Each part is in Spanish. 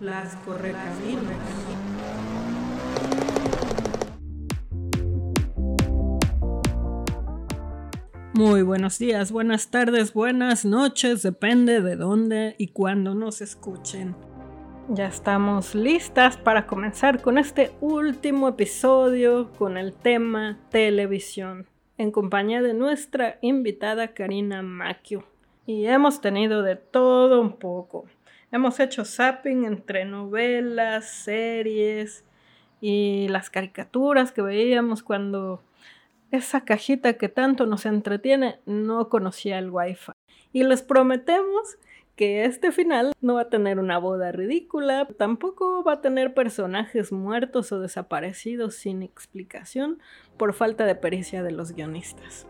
Las correcaminos. Muy buenos días, buenas tardes, buenas noches, depende de dónde y cuándo nos escuchen. Ya estamos listas para comenzar con este último episodio con el tema televisión, en compañía de nuestra invitada Karina Macchio. Y hemos tenido de todo un poco. Hemos hecho zapping entre novelas, series y las caricaturas que veíamos cuando esa cajita que tanto nos entretiene no conocía el wifi. Y les prometemos que este final no va a tener una boda ridícula, tampoco va a tener personajes muertos o desaparecidos sin explicación por falta de pericia de los guionistas.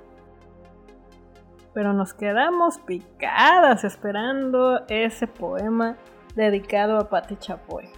Pero nos quedamos picadas esperando ese poema dedicado a Patti Chapoy.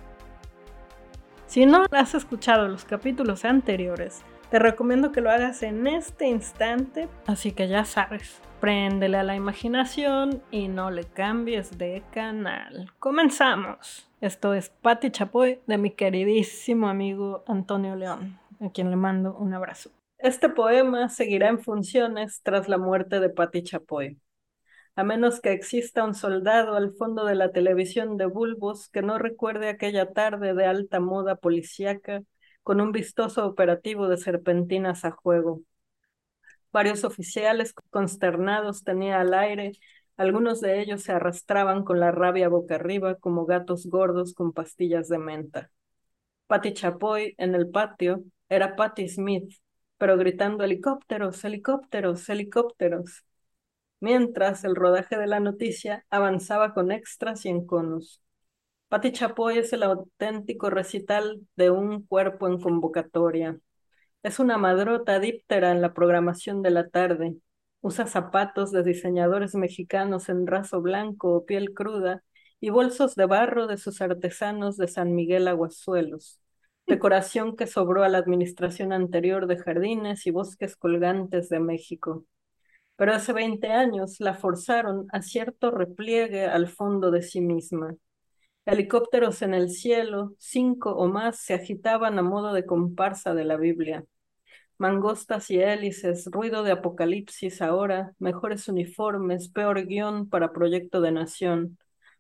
Si no has escuchado los capítulos anteriores, te recomiendo que lo hagas en este instante, así que ya sabes, préndele a la imaginación y no le cambies de canal. Comenzamos. Esto es Patti Chapoy de mi queridísimo amigo Antonio León, a quien le mando un abrazo. Este poema seguirá en funciones tras la muerte de Patti Chapoy. A menos que exista un soldado al fondo de la televisión de Bulbos que no recuerde aquella tarde de alta moda policíaca con un vistoso operativo de serpentinas a juego. Varios oficiales consternados tenía al aire, algunos de ellos se arrastraban con la rabia boca arriba como gatos gordos con pastillas de menta. Patty Chapoy en el patio era Patty Smith, pero gritando helicópteros, helicópteros, helicópteros, mientras el rodaje de la noticia avanzaba con extras y enconos. Patti Chapoy es el auténtico recital de un cuerpo en convocatoria. Es una madrota díptera en la programación de la tarde. Usa zapatos de diseñadores mexicanos en raso blanco o piel cruda y bolsos de barro de sus artesanos de San Miguel Aguasuelos, decoración que sobró a la administración anterior de jardines y bosques colgantes de México. Pero hace 20 años la forzaron a cierto repliegue al fondo de sí misma. Helicópteros en el cielo, cinco o más, se agitaban a modo de comparsa de la Biblia. Mangostas y hélices, ruido de apocalipsis ahora, mejores uniformes, peor guion para proyecto de nación.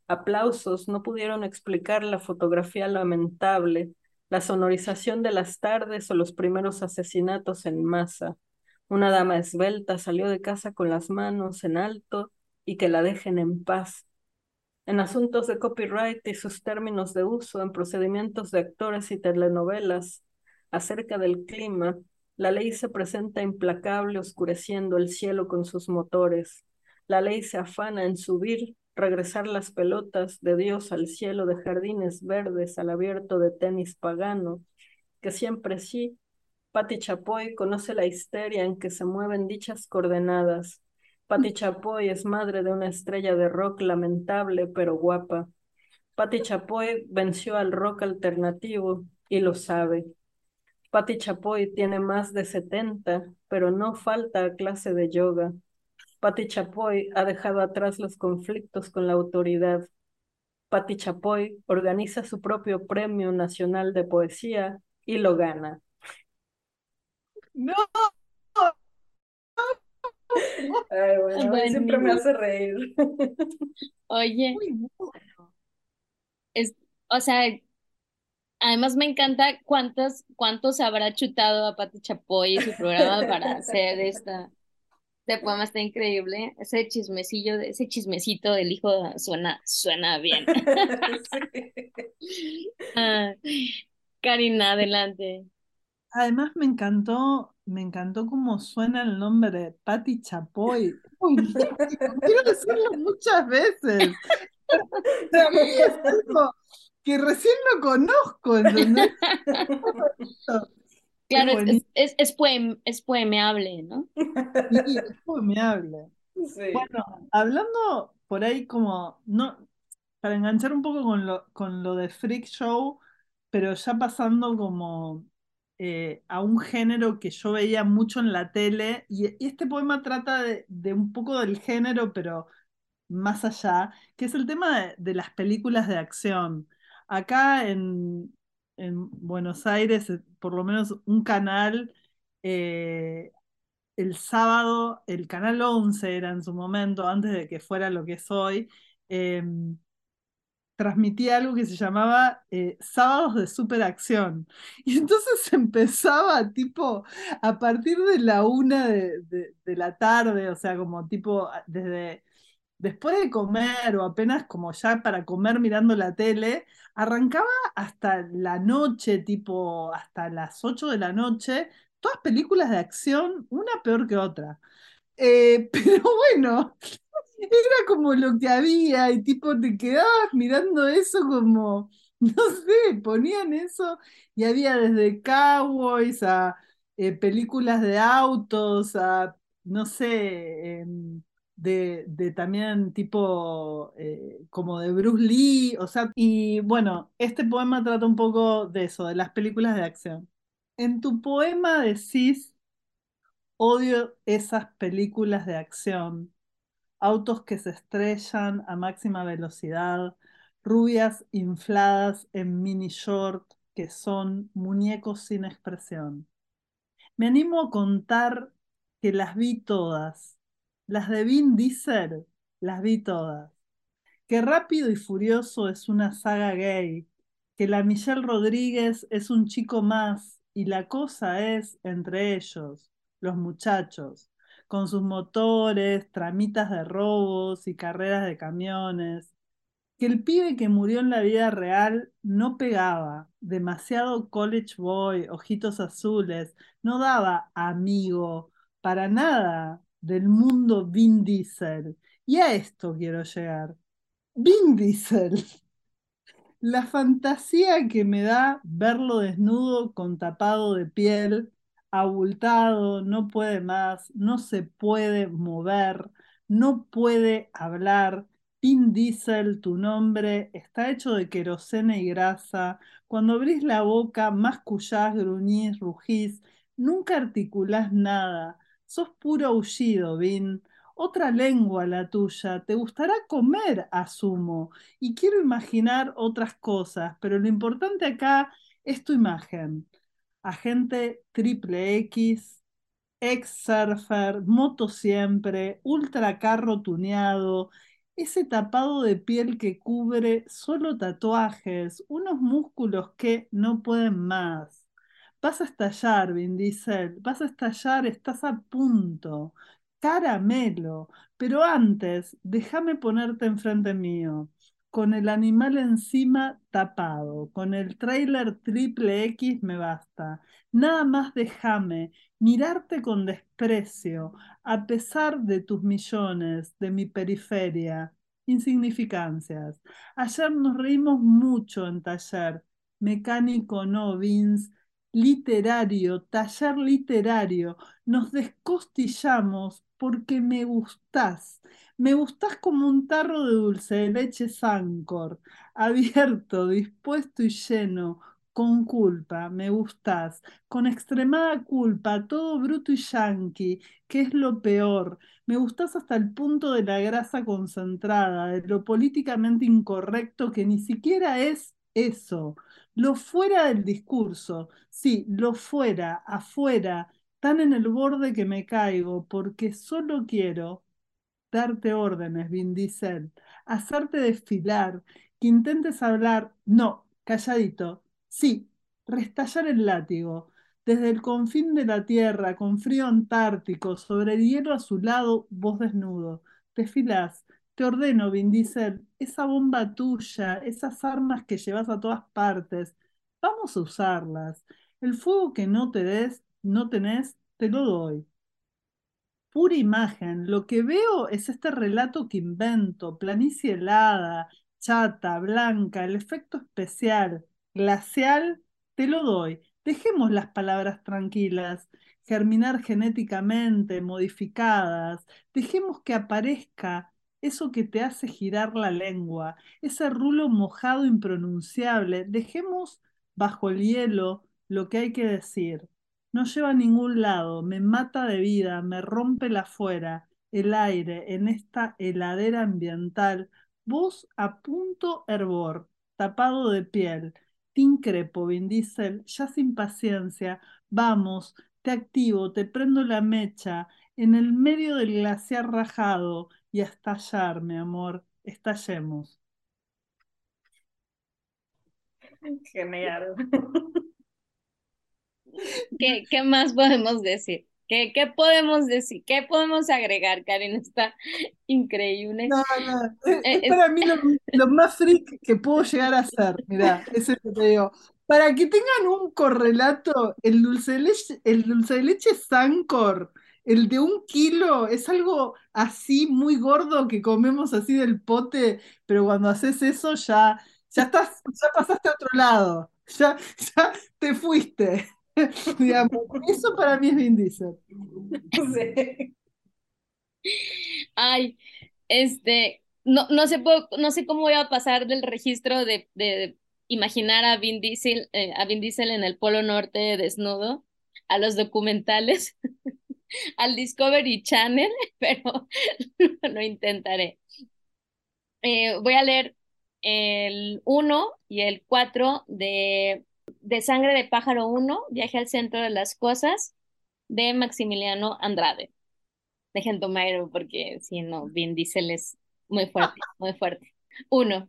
Aplausos no pudieron explicar la fotografía lamentable, la sonorización de las tardes o los primeros asesinatos en masa. Una dama esbelta salió de casa con las manos en alto y que la dejen en paz en asuntos de copyright y sus términos de uso, en procedimientos de actores y telenovelas, acerca del clima, la ley se presenta implacable oscureciendo el cielo con sus motores. La ley se afana en subir, regresar las pelotas de Dios al cielo de jardines verdes al abierto de tenis pagano, que siempre sí, Patti Chapoy conoce la histeria en que se mueven dichas coordenadas, Patti Chapoy es madre de una estrella de rock lamentable pero guapa. Patti Chapoy venció al rock alternativo y lo sabe. Patti Chapoy tiene más de 70, pero no falta clase de yoga. Patti Chapoy ha dejado atrás los conflictos con la autoridad. Patti Chapoy organiza su propio Premio Nacional de Poesía y lo gana. No, Ay, bueno, siempre me hace reír. Oye, es, o sea, además me encanta cuántos, cuántos habrá chutado a Pati Chapoy y su programa para hacer esta. Este poema está increíble. Ese chismecillo, ese chismecito del hijo suena, suena bien. Ah, Karina, adelante. Además me encantó me encantó cómo suena el nombre de Patti Chapoy. quiero decirlo muchas veces. que recién lo conozco, Claro, es, es, es, es, poemeable, ¿no? Sí, es poemeable. Bueno, hablando por ahí como, no, para enganchar un poco con lo, con lo de Freak Show, pero ya pasando como eh, a un género que yo veía mucho en la tele, y, este poema trata de, un poco del género, pero más allá, que es el tema de, las películas de acción. acá en, en Buenos Aires, eh, por lo menos un canal, eh, el sábado, el canal 11 era en su momento, antes de que fuera lo que es hoy, em, transmitía algo que se llamaba eh, Sábados de Superacción. Y entonces empezaba tipo a partir de la una de, de la tarde, o sea, como tipo desde después de comer o apenas como ya para comer mirando la tele, arrancaba hasta la noche, tipo hasta las 8 de la noche, todas películas de acción, una peor que otra. Eh, pero bueno, era como lo que había y tipo te quedabas mirando eso como, no sé, ponían eso y había desde cowboys a eh, películas de autos, a, no sé, em, de, también tipo eh, como de Bruce Lee, o sea, y bueno, este poema trata un poco de eso, de las películas de acción. En tu poema decís, odio esas películas de acción, autos que se estrellan a máxima velocidad, rubias infladas en mini short que son muñecos sin expresión. Me animo a contar que las vi todas, las de Vin Diesel las vi todas. Que Rápido y Furioso es una saga gay. Que la Michelle Rodríguez es un chico más. Y la cosa es entre ellos, los muchachos, con sus motores, tramitas de robos y carreras de camiones. Que el pibe que murió en la vida real no pegaba, demasiado college boy, ojitos azules, no daba amigo, para nada, del mundo Vin Diesel. Y a esto quiero llegar. Vin Diesel. La fantasía que me da verlo desnudo con tapado de piel, abultado, no puede más, no se puede mover, no puede hablar. Vin Diesel, tu nombre, está hecho de querosene y grasa. Cuando abrís la boca, mascullás, gruñís, rugís, nunca articulás nada. Sos puro aullido, Vin. Otra lengua la tuya. Te gustará comer, asumo. Y quiero imaginar otras cosas, pero lo importante acá es tu imagen. Agente triple X, ex surfer, moto siempre, ultra carro tuneado, ese tapado de piel que cubre solo tatuajes, unos músculos que no pueden más. Vas a estallar, Vin Diesel, vas a estallar, estás a punto. Caramelo, pero antes, déjame ponerte enfrente mío, con el animal encima tapado, con el trailer triple X me basta. Nada más déjame mirarte con desprecio, a pesar de tus millones, de mi periferia, insignificancias. Ayer nos reímos mucho en taller, mecánico no, Vince, literario, taller literario, nos descostillamos porque me gustás. Me gustás como un tarro de dulce de leche Sancor, abierto, dispuesto y lleno, con culpa, me gustás, con extremada culpa, todo bruto y yanqui, que es lo peor. Me gustás hasta el punto de la grasa concentrada, de lo políticamente incorrecto que ni siquiera es eso lo fuera del discurso, sí, lo fuera, afuera, tan en el borde que me caigo, porque solo quiero darte órdenes, Vin hacerte desfilar, que intentes hablar, no, calladito, sí, restallar el látigo, desde el confín de la tierra, con frío antártico, sobre el hielo a su lado, vos desnudo, desfilás, te ordeno, Vin esa bomba tuya, esas armas que llevas a todas partes, vamos a usarlas. El fuego que no te des, no tenés, te lo doy. Pura imagen, lo que veo es este relato que invento, planicie helada, chata, blanca, el efecto especial, glacial, te lo doy. Dejemos las palabras tranquilas, germinar genéticamente, modificadas, dejemos que aparezca eso que te hace girar la lengua, ese rulo mojado impronunciable. Dejemos bajo el hielo lo que hay que decir. No lleva a ningún lado, me mata de vida, me rompe la fuera, el aire en esta heladera ambiental. Vos a punto hervor, tapado de piel. Te increpo, Vin Diesel, ya sin paciencia. Vamos, te activo, te prendo la mecha, en el medio del glaciar rajado, y a estallar, mi amor, estallemos. Genial. ¿Qué, qué más podemos decir? ¿Qué, ¿Qué podemos decir? ¿Qué podemos agregar, Karen? Está increíble. No, no, es, Eh, es para mí lo, lo más freak que puedo llegar a ser. Mirá, eso es lo que te digo. Para que tengan un correlato, el dulce de leche, el dulce de leche Sancor, el de un kilo, es algo así muy gordo que comemos así del pote, pero cuando haces eso ya, ya estás, ya pasaste a otro lado, ya, ya te fuiste. Digamos, eso para mí es Vin Diesel. Ay, este, no, no sé, no sé cómo voy a pasar del registro de, de imaginar a Vin Diesel, eh, a Vin Diesel en el Polo Norte desnudo, a los documentales, al Discovery Channel, pero lo intentaré. Eh, voy a leer el 1 y el 4 de, de Sangre de Pájaro 1, Viaje al Centro de las Cosas, de Maximiliano Andrade. Dejen tomarlo porque si no, Vin Diesel es muy fuerte, muy fuerte. Uno.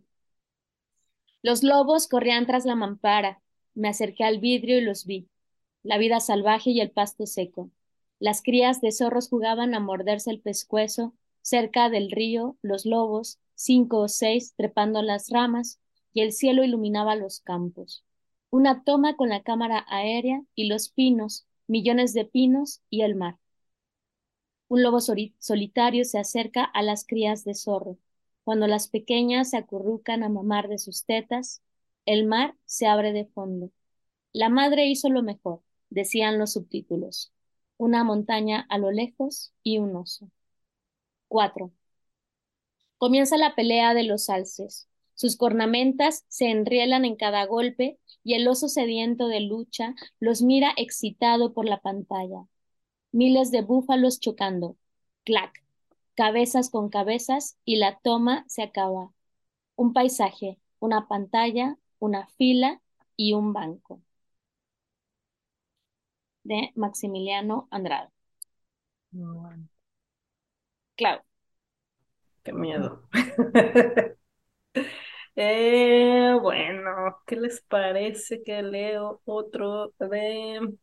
Los lobos corrían tras la mampara. Me acerqué al vidrio y los vi. La vida salvaje y el pasto seco. Las crías de zorros jugaban a morderse el pescuezo. Cerca del río, los lobos, cinco o seis, trepando las ramas, y el cielo iluminaba los campos. Una toma con la cámara aérea y los pinos, millones de pinos y el mar. Un lobo soli- solitario se acerca a las crías de zorro. Cuando las pequeñas se acurrucan a mamar de sus tetas, el mar se abre de fondo. La madre hizo lo mejor, decían los subtítulos. Una montaña a lo lejos y un oso. 4. Comienza la pelea de los alces. Sus cornamentas se enrielan en cada golpe y el oso sediento de lucha los mira excitado por la pantalla. Miles de búfalos chocando. Clac. Cabezas con cabezas y la toma se acaba. Un paisaje, una pantalla, una fila y un banco. De Maximiliano Andrade. Claro. Qué miedo. Eh, bueno, ¿qué les parece que leo otro de,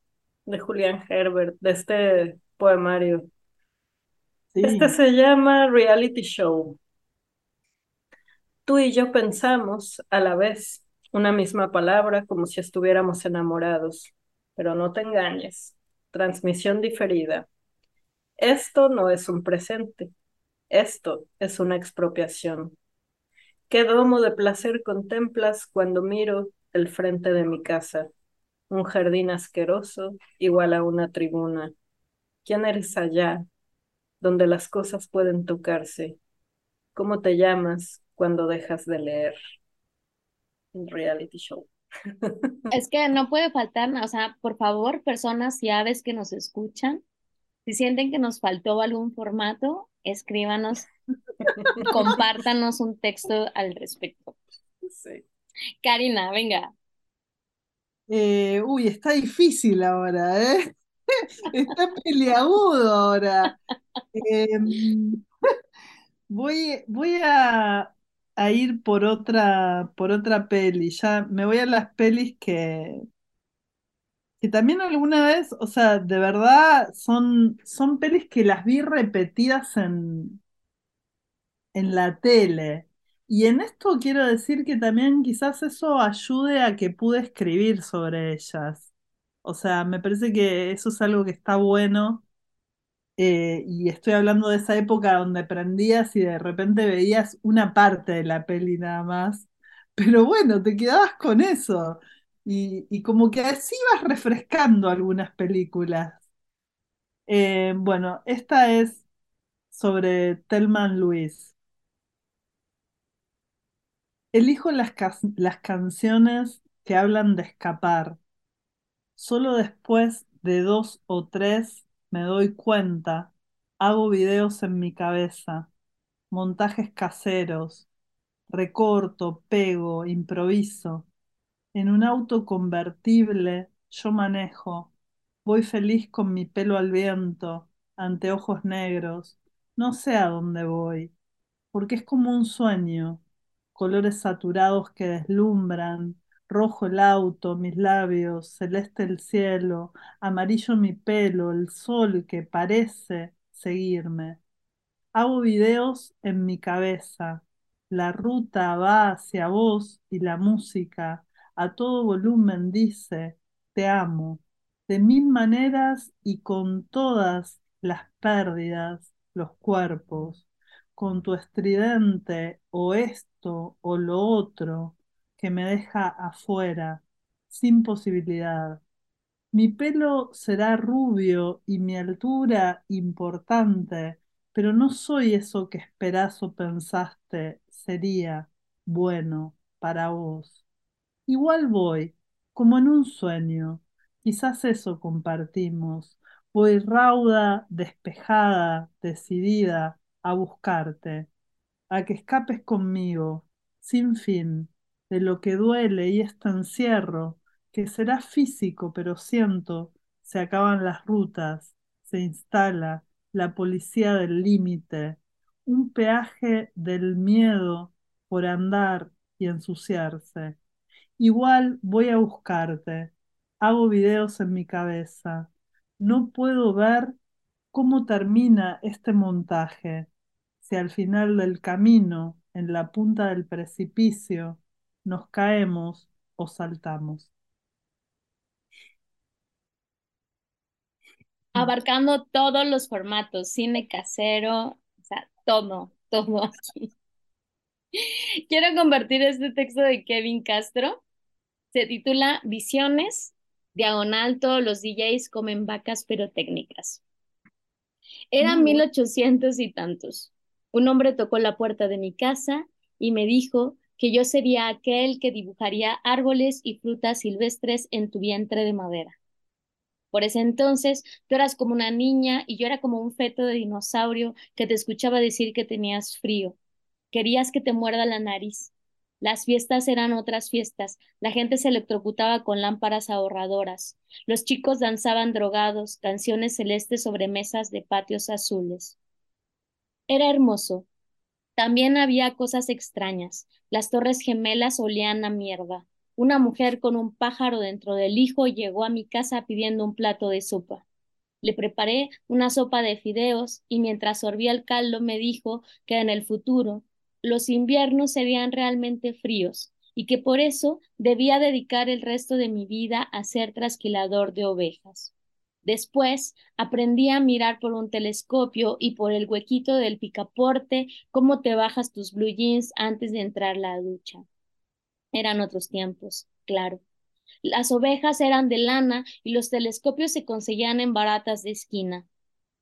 de Julián Herbert, de este poemario? Sí. Este se llama Reality Show. Tú y yo pensamos a la vez una misma palabra como si estuviéramos enamorados, pero no te engañes. Transmisión diferida. Esto no es un presente, esto es una expropiación. ¿Qué domo de placer contemplas cuando miro el frente de mi casa? Un jardín asqueroso igual a una tribuna. ¿Quién eres allá, donde las cosas pueden tocarse? ¿Cómo te llamas cuando dejas de leer? Un reality show. Es que no puede faltar, o sea, por favor, personas y aves que nos escuchan, si sienten que nos faltó algún formato, escríbanos, compártanos un texto al respecto. Sí. Karina, venga. Eh, uy, está difícil ahora, ¿eh? Está peliagudo ahora. Em, voy, voy a, a ir por otra, por otra peli. Ya me voy a las pelis que, que también alguna vez, o sea, de verdad son, son pelis que las vi repetidas en, en la tele. Y en esto quiero decir que también quizás eso ayude a que pude escribir sobre ellas. O sea, me parece que eso es algo que está bueno. Eh, y estoy hablando de esa época donde prendías y de repente veías una parte de la peli nada más. Pero bueno, te quedabas con eso. Y, y como que así vas refrescando algunas películas. Eh, bueno, esta es sobre Thelma Louise. Elijo las, las canciones que hablan de escapar. Solo después de dos o tres me doy cuenta. Hago videos en mi cabeza, montajes caseros. recorto, pego, improviso. En un auto convertible yo manejo, voy feliz con mi pelo al viento, anteojos negros, no sé a dónde voy, porque es como un sueño, colores saturados que deslumbran, rojo el auto, mis labios, celeste el cielo, amarillo mi pelo, el sol que parece seguirme. Hago videos en mi cabeza, la ruta va hacia vos y la música a todo volumen dice, te amo, de mil maneras y con todas las pérdidas, los cuerpos, con tu estridente o esto o lo otro que me deja afuera, sin posibilidad. Mi pelo será rubio y mi altura importante, pero no soy eso que esperás o pensaste sería bueno para vos. Igual voy, como en un sueño, quizás eso compartimos. Voy rauda, despejada, decidida a buscarte, a que escapes conmigo, sin fin, de lo que duele y este encierro, que será físico, pero siento, se acaban las rutas, se instala la policía del límite, un peaje del miedo por andar y ensuciarse. Igual voy a buscarte, hago videos en mi cabeza, no puedo ver cómo termina este montaje, si al final del camino, en la punta del precipicio, nos caemos o saltamos. Abarcando todos los formatos, cine casero, o sea, todo, todo aquí. Quiero convertir este texto de Kevin Castro. Se titula Visiones, diagonal, todos los DJs comen vacas técnicas. Eran mil ochocientos y tantos. Un hombre tocó la puerta de mi casa y me dijo que yo sería aquel que dibujaría árboles y frutas silvestres en tu vientre de madera. Por ese entonces tú eras como una niña y yo era como un feto de dinosaurio que te escuchaba decir que tenías frío. Querías que te muerda la nariz. Las fiestas eran otras fiestas. La gente se electrocutaba con lámparas ahorradoras. Los chicos danzaban drogados, canciones celestes sobre mesas de patios azules. Era hermoso. También había cosas extrañas. Las torres gemelas olían a mierda. Una mujer con un pájaro dentro del hijo llegó a mi casa pidiendo un plato de sopa. Le preparé una sopa de fideos y mientras sorbía el caldo me dijo que en el futuro los inviernos serían realmente fríos y que por eso debía dedicar el resto de mi vida a ser trasquilador de ovejas. Después aprendí a mirar por un telescopio y por el huequito del picaporte cómo te bajas tus blue jeans antes de entrar a la ducha. Eran otros tiempos, claro. Las ovejas eran de lana y los telescopios se conseguían en baratas de esquina.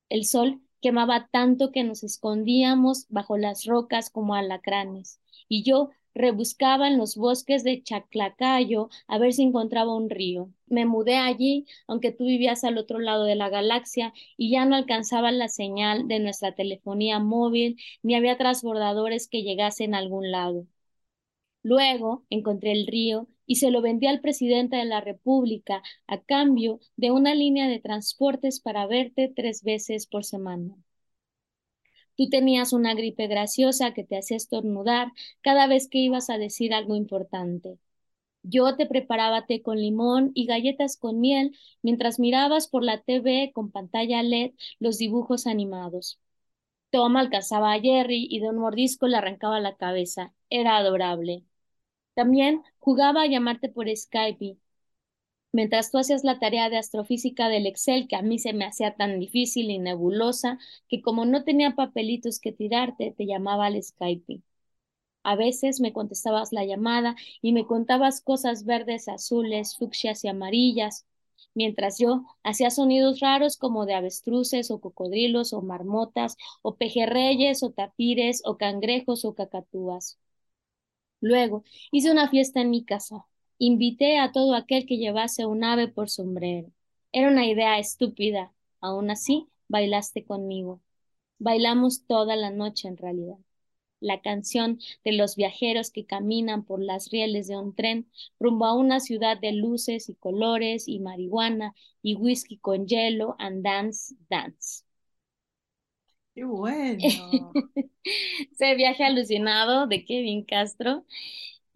El sol quemaba tanto que nos escondíamos bajo las rocas como alacranes, y yo rebuscaba en los bosques de Chaclacayo a ver si encontraba un río. Me mudé allí, aunque tú vivías al otro lado de la galaxia y ya no alcanzaba la señal de nuestra telefonía móvil ni había transbordadores que llegasen a algún lado. Luego encontré el río y se lo vendí al presidente de la República a cambio de una línea de transportes para verte tres veces por semana. Tú tenías una gripe graciosa que te hacía estornudar cada vez que ibas a decir algo importante. Yo te preparaba té con limón y galletas con miel mientras mirabas por la TV con pantalla LED los dibujos animados. Tom alcanzaba a Jerry y de un mordisco le arrancaba la cabeza. Era adorable. También jugaba a llamarte por Skype. Mientras tú hacías la tarea de astrofísica del Excel, que a mí se me hacía tan difícil y nebulosa, que como no tenía papelitos que tirarte, te llamaba al Skype. A veces me contestabas la llamada y me contabas cosas verdes, azules, fucsias y amarillas, mientras yo hacía sonidos raros como de avestruces o cocodrilos o marmotas o pejerreyes o tapires o cangrejos o cacatúas. Luego hice una fiesta en mi casa. Invité a todo aquel que llevase un ave por sombrero. Era una idea estúpida. Aún así, bailaste conmigo. Bailamos toda la noche en realidad. la canción de los viajeros que caminan por las rieles de un tren rumbo a una ciudad de luces y colores y marihuana y whisky con hielo and dance, dance. ¡Qué bueno! Ese viaje alucinado de Kevin Castro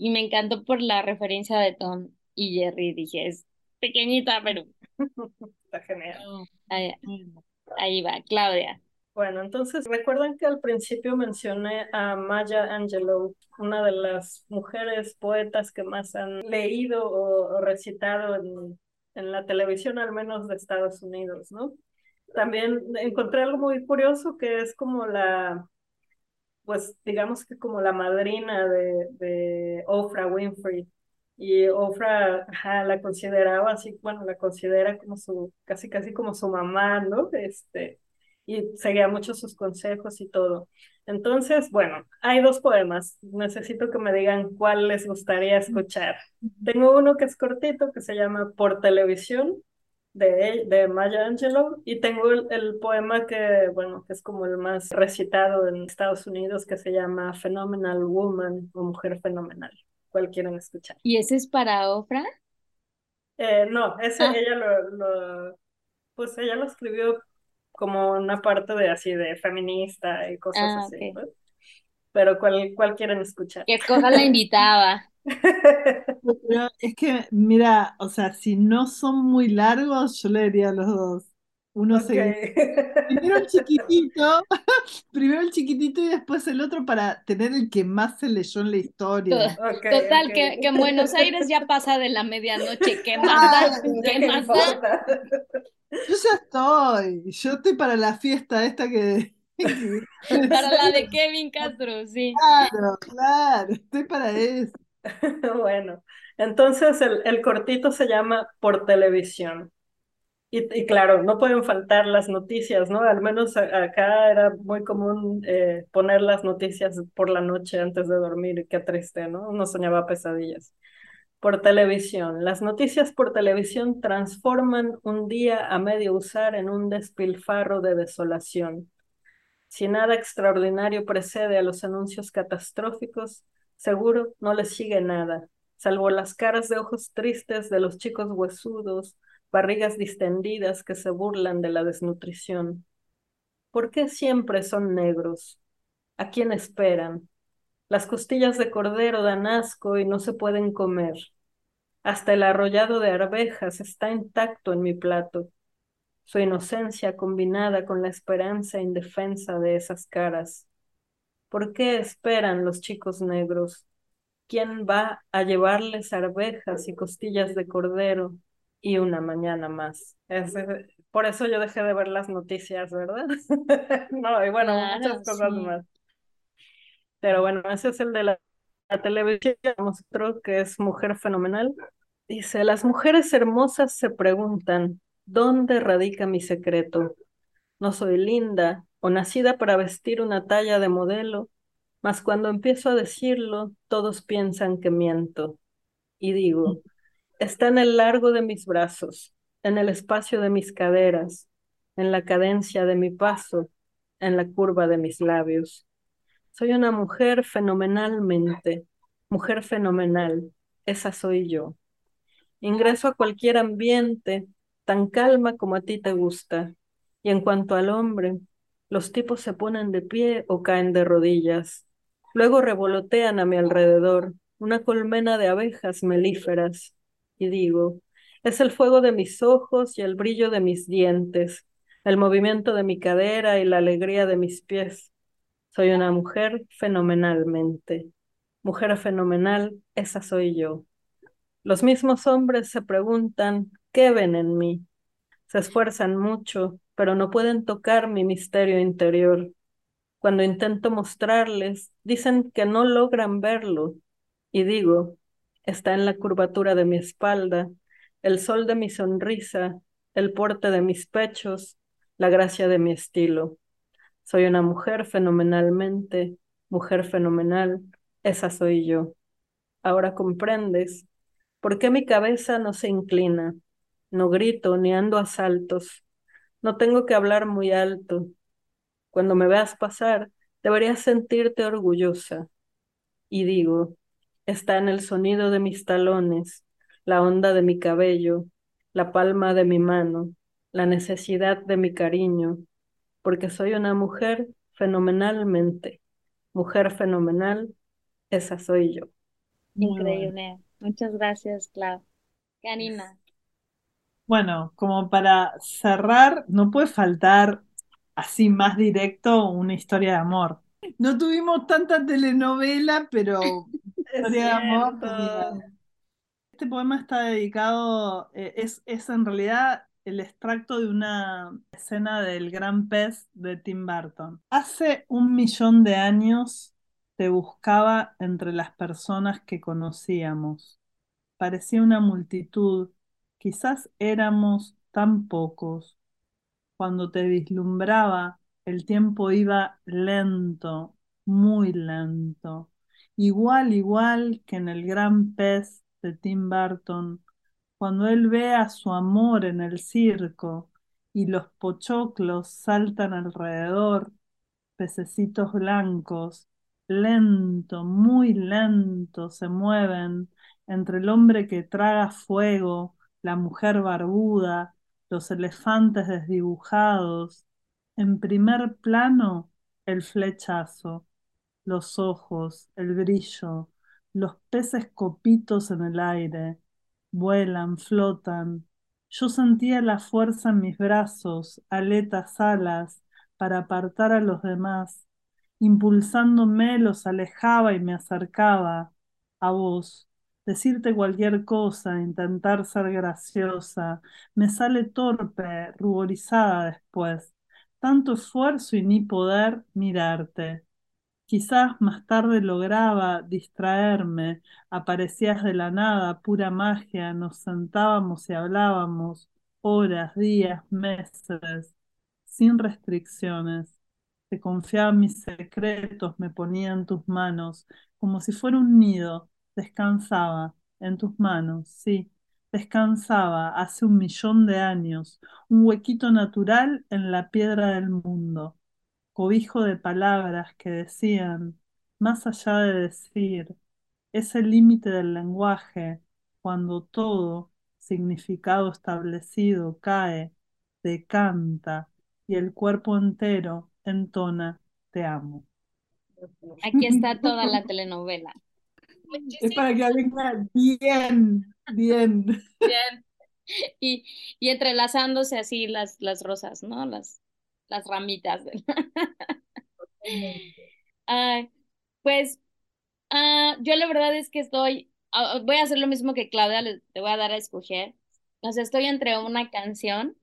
y me encantó por la referencia de Tom y Jerry. Dije, es pequeñita, pero... Está genial. Ahí, ahí va, Claudia. Bueno, entonces recuerdan que al principio mencioné a Maya Angelou, una de las mujeres poetas que más han leído o, recitado en, en, la televisión, al menos de Estados Unidos, ¿no? También encontré algo muy curioso que es como la, pues digamos que como la madrina de, de Oprah Winfrey. Y Oprah la consideraba así, bueno, la considera como su, casi casi como su mamá, ¿no? Este, y seguía mucho sus consejos y todo. Entonces, bueno, hay dos poemas. Necesito que me digan cuál les gustaría escuchar. Tengo uno que es cortito, que se llama Por televisión, de, de Maya Angelou, y tengo el, el, poema que, bueno, que es como el más recitado en Estados Unidos, que se llama Phenomenal Woman o Mujer Fenomenal. ¿Cuál quieren escuchar? ¿Y ese es para Ofra? Eh, no, ese ah. ella lo, lo, pues ella lo escribió como una parte de así de feminista y cosas ah, así. Pero ¿cuál, ¿cuál quieren escuchar? ¿Qué cosa la invitaba? es que, mira, o sea, si no son muy largos, yo le diría a los dos. Uno se. Primero el chiquitito, primero el chiquitito y después el otro para tener el que más se leyó en la historia. Total, Que, que, en Buenos Aires ya pasa de la medianoche. ¿Qué más da? ¿Qué más da? Yo ya estoy. Yo estoy para la fiesta esta que. para la de Kevin Castro, sí. Claro, claro, estoy para eso. bueno, entonces el, el cortito se llama Por televisión. Y, claro, no pueden faltar las noticias, ¿no? Al menos acá era muy común eh, poner las noticias por la noche antes de dormir, qué triste, ¿no? Uno soñaba pesadillas. Por televisión. Las noticias por televisión transforman un día a medio usar en un despilfarro de desolación. Si nada extraordinario precede a los anuncios catastróficos, seguro no les sigue nada, salvo las caras de ojos tristes de los chicos huesudos, barrigas distendidas que se burlan de la desnutrición. ¿Por qué siempre son negros? ¿A quién esperan? Las costillas de cordero dan asco y no se pueden comer. Hasta el arrollado de arvejas está intacto en mi plato. Su inocencia combinada con la esperanza indefensa de esas caras. ¿Por qué esperan los chicos negros? ¿Quién va a llevarles arvejas y costillas de cordero y una mañana más. por eso yo dejé de ver las noticias, ¿verdad? no, y bueno, muchas cosas más. Pero bueno, ese es el de la, televisión, otro que es Mujer Fenomenal. Dice, las mujeres hermosas se preguntan, ¿dónde radica mi secreto? No soy linda o nacida para vestir una talla de modelo, mas cuando empiezo a decirlo, todos piensan que miento. Y digo, está en el largo de mis brazos, en el espacio de mis caderas, en la cadencia de mi paso, en la curva de mis labios. Soy una mujer fenomenalmente, mujer fenomenal, esa soy yo. Ingreso a cualquier ambiente, tan calma como a ti te gusta, y en cuanto al hombre, los tipos se ponen de pie o caen de rodillas, luego revolotean a mi alrededor, una colmena de abejas melíferas, y digo, es el fuego de mis ojos y el brillo de mis dientes, el movimiento de mi cadera y la alegría de mis pies. Soy una mujer fenomenalmente. Mujer fenomenal, esa soy yo. Los mismos hombres se preguntan, ¿qué ven en mí? Se esfuerzan mucho, pero no pueden tocar mi misterio interior. Cuando intento mostrarles, dicen que no logran verlo. Y digo, está en la curvatura de mi espalda, el sol de mi sonrisa, el porte de mis pechos, la gracia de mi estilo. Soy una mujer fenomenalmente, mujer fenomenal, esa soy yo. Ahora comprendes por qué mi cabeza no se inclina, no grito ni ando a saltos, no tengo que hablar muy alto. Cuando me veas pasar, Deberías sentirte orgullosa. Y digo, está en el sonido de mis talones, la onda de mi cabello, la palma de mi mano, la necesidad de mi cariño, porque soy una mujer fenomenalmente. Mujer fenomenal, esa soy yo. Increíble. Muchas gracias, Clau. Canina. Bueno, como para cerrar, no puede faltar así más directo una historia de amor. No tuvimos tanta telenovela, pero historia de amor. Este poema está dedicado, eh, es, es en realidad el extracto de una escena del Gran Pez de Tim Burton. Hace un millón de años te buscaba entre las personas que conocíamos. Parecía una multitud, quizás éramos tan pocos. Cuando te vislumbraba, el tiempo iba lento, muy lento, igual, igual que en el Gran Pez de Tim Burton cuando él ve a su amor en el circo y los pochoclos saltan alrededor, pececitos blancos, lento, muy lento, se mueven entre el hombre que traga fuego, la mujer barbuda, los elefantes desdibujados. En primer plano, el flechazo, los ojos, el brillo, los peces copitos en el aire, vuelan, flotan. Yo sentía la fuerza en mis brazos, aletas, alas, para apartar a los demás. Impulsándome los alejaba y me acercaba a vos. Decirte cualquier cosa, intentar ser graciosa, me sale torpe, ruborizada después. Tanto esfuerzo y ni poder mirarte. Quizás más tarde lograba distraerme, aparecías de la nada, pura magia, nos sentábamos y hablábamos horas, días, meses, sin restricciones. Te confiaba mis secretos, me ponía en tus manos, como si fuera un nido, descansaba en tus manos, sí, descansaba hace un millón de años, un huequito natural en la piedra del mundo cobijo de palabras que decían, más allá de decir, es el límite del lenguaje cuando todo significado establecido cae, decanta y el cuerpo entero entona, te amo. Aquí está toda la telenovela. Es para que venga bien, bien. Bien. Y, y entrelazándose así las, las rosas, ¿no? Las, las ramitas. pues ah, yo la verdad es que estoy, ah, voy a hacer lo mismo que Claudia, le, te voy a dar a escoger. O sea, estoy entre una canción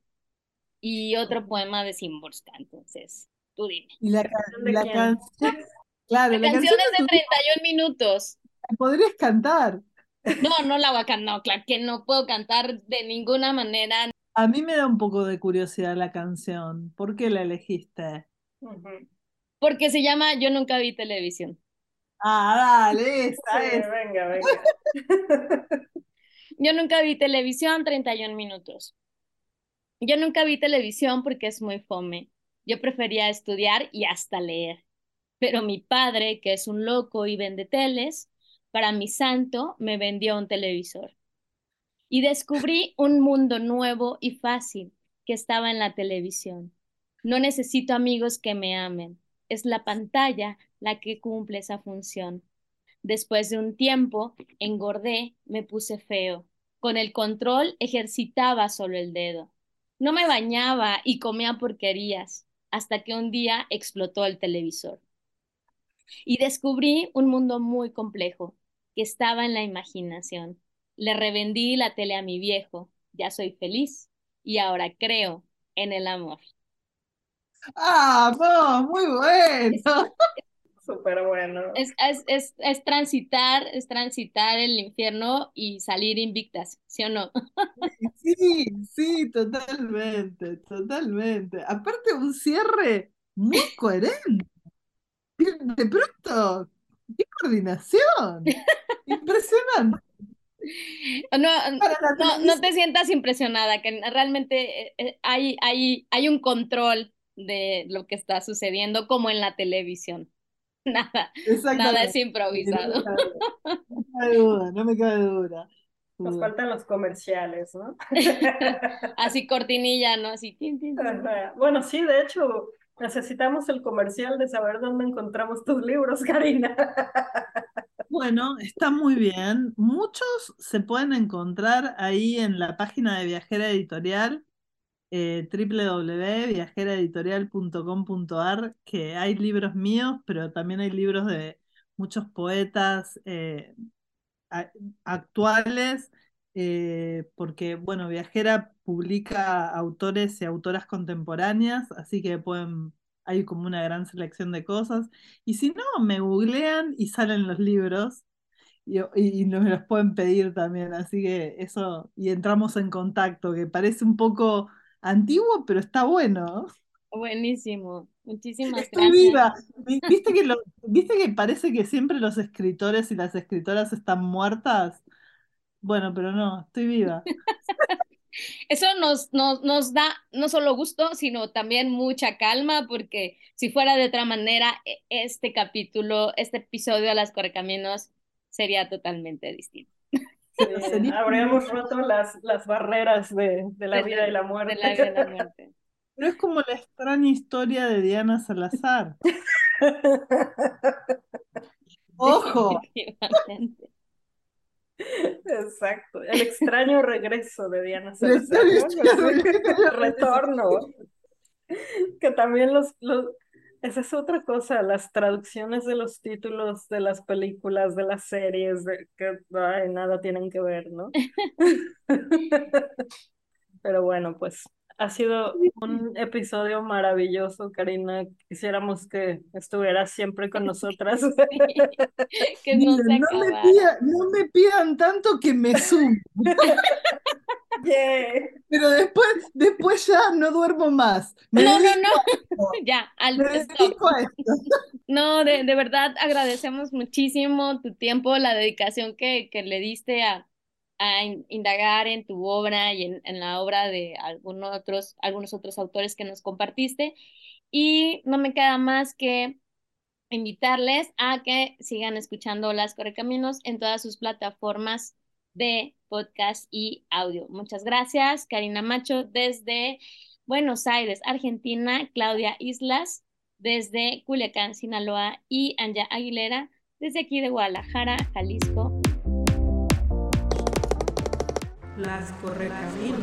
y otro poema de Simborska, entonces, tú dime. ¿Y la, canción? Claro, la, canción, es de 31 minutos. ¿Podrías cantar? No, no la voy a cantar, no, claro que no puedo cantar de ninguna manera. A mí me da un poco de curiosidad la canción. ¿Por qué la elegiste? Porque se llama Yo nunca vi televisión. Ah, dale, esa es. Venga, venga. Yo nunca vi televisión 31 minutos. Yo nunca vi televisión porque es muy fome. Yo prefería estudiar y hasta leer. Pero mi padre, que es un loco y vende teles, para mi santo me vendió un televisor y descubrí un mundo nuevo y fácil que estaba en la televisión. No necesito amigos que me amen, es la pantalla la que cumple esa función. Después de un tiempo, engordé, me puse feo. Con el control ejercitaba solo el dedo. No me bañaba y comía porquerías, hasta que un día explotó el televisor. Y descubrí un mundo muy complejo, que estaba en la imaginación. Le revendí la tele a mi viejo, ya soy feliz y ahora creo en el amor. ¡Ah, no! Muy bueno. Súper bueno. Es, es, es, transitar, es transitar el infierno y salir invictas, ¿sí o no? Sí, sí, totalmente, totalmente. Aparte un cierre muy coherente. De pronto, qué coordinación. Impresionante. No, no, no, te sientas impresionada, que realmente eh, eh, hay, hay, hay un control de lo que está sucediendo como en la televisión. Nada, nada es improvisado. No me cabe duda, no me cabe duda. Nos faltan los comerciales, ¿no? Así cortinilla, ¿no? Así. Bueno, sí, de hecho, necesitamos el comercial de saber dónde encontramos tus libros, Karina. Bueno, está muy bien. Muchos se pueden encontrar ahí en la página de Viajera Editorial, eh, www.viajeraeditorial.com.ar, que hay libros míos, pero también hay libros de muchos poetas eh, actuales, eh, porque, bueno, Viajera publica autores y autoras contemporáneas, así que pueden, hay como una gran selección de cosas. Y si no, me googlean y salen los libros. Y, y nos los pueden pedir también, así que eso, y entramos en contacto, que parece un poco antiguo, pero está bueno. Buenísimo, muchísimas Estoy viva. ¿Viste que, ¿Viste que parece que siempre los escritores y las escritoras están muertas? Bueno, pero no, estoy viva. Eso nos, nos, nos da no solo gusto, sino también mucha calma, porque si fuera de otra manera, e, este capítulo, este episodio a las Correcaminos sería totalmente distinto. habríamos roto las, las barreras de, de la vida y la muerte. De la vida y la muerte. Pero es como la extraña historia de Diana Salazar. ¡Ojo! Exacto, el extraño regreso de Diana Salazar. El retorno. Que también los, los, esa es otra cosa, las traducciones de los títulos de las películas, de las series, de, que nada tienen que ver, ¿no? Pero bueno, pues ha sido un episodio maravilloso, Karina. Quisiéramos que estuvieras siempre con nosotras. que no, me pidan, tanto que me sumo. Pero después, después ya no duermo más. no, no, no. ya, al No, de, de verdad agradecemos muchísimo tu tiempo, la dedicación que, que le diste a, a indagar en tu obra y en, en la obra de algunos otros, algunos otros autores que nos compartiste. Y no me queda más que invitarles a que sigan escuchando Las Correcaminos en todas sus plataformas de podcast y audio. Muchas gracias, Karina Macho, desde Buenos Aires, Argentina, Claudia Islas, desde Culiacán, Sinaloa, y Anja Aguilera, desde aquí de Guadalajara, Jalisco, las correcaminos.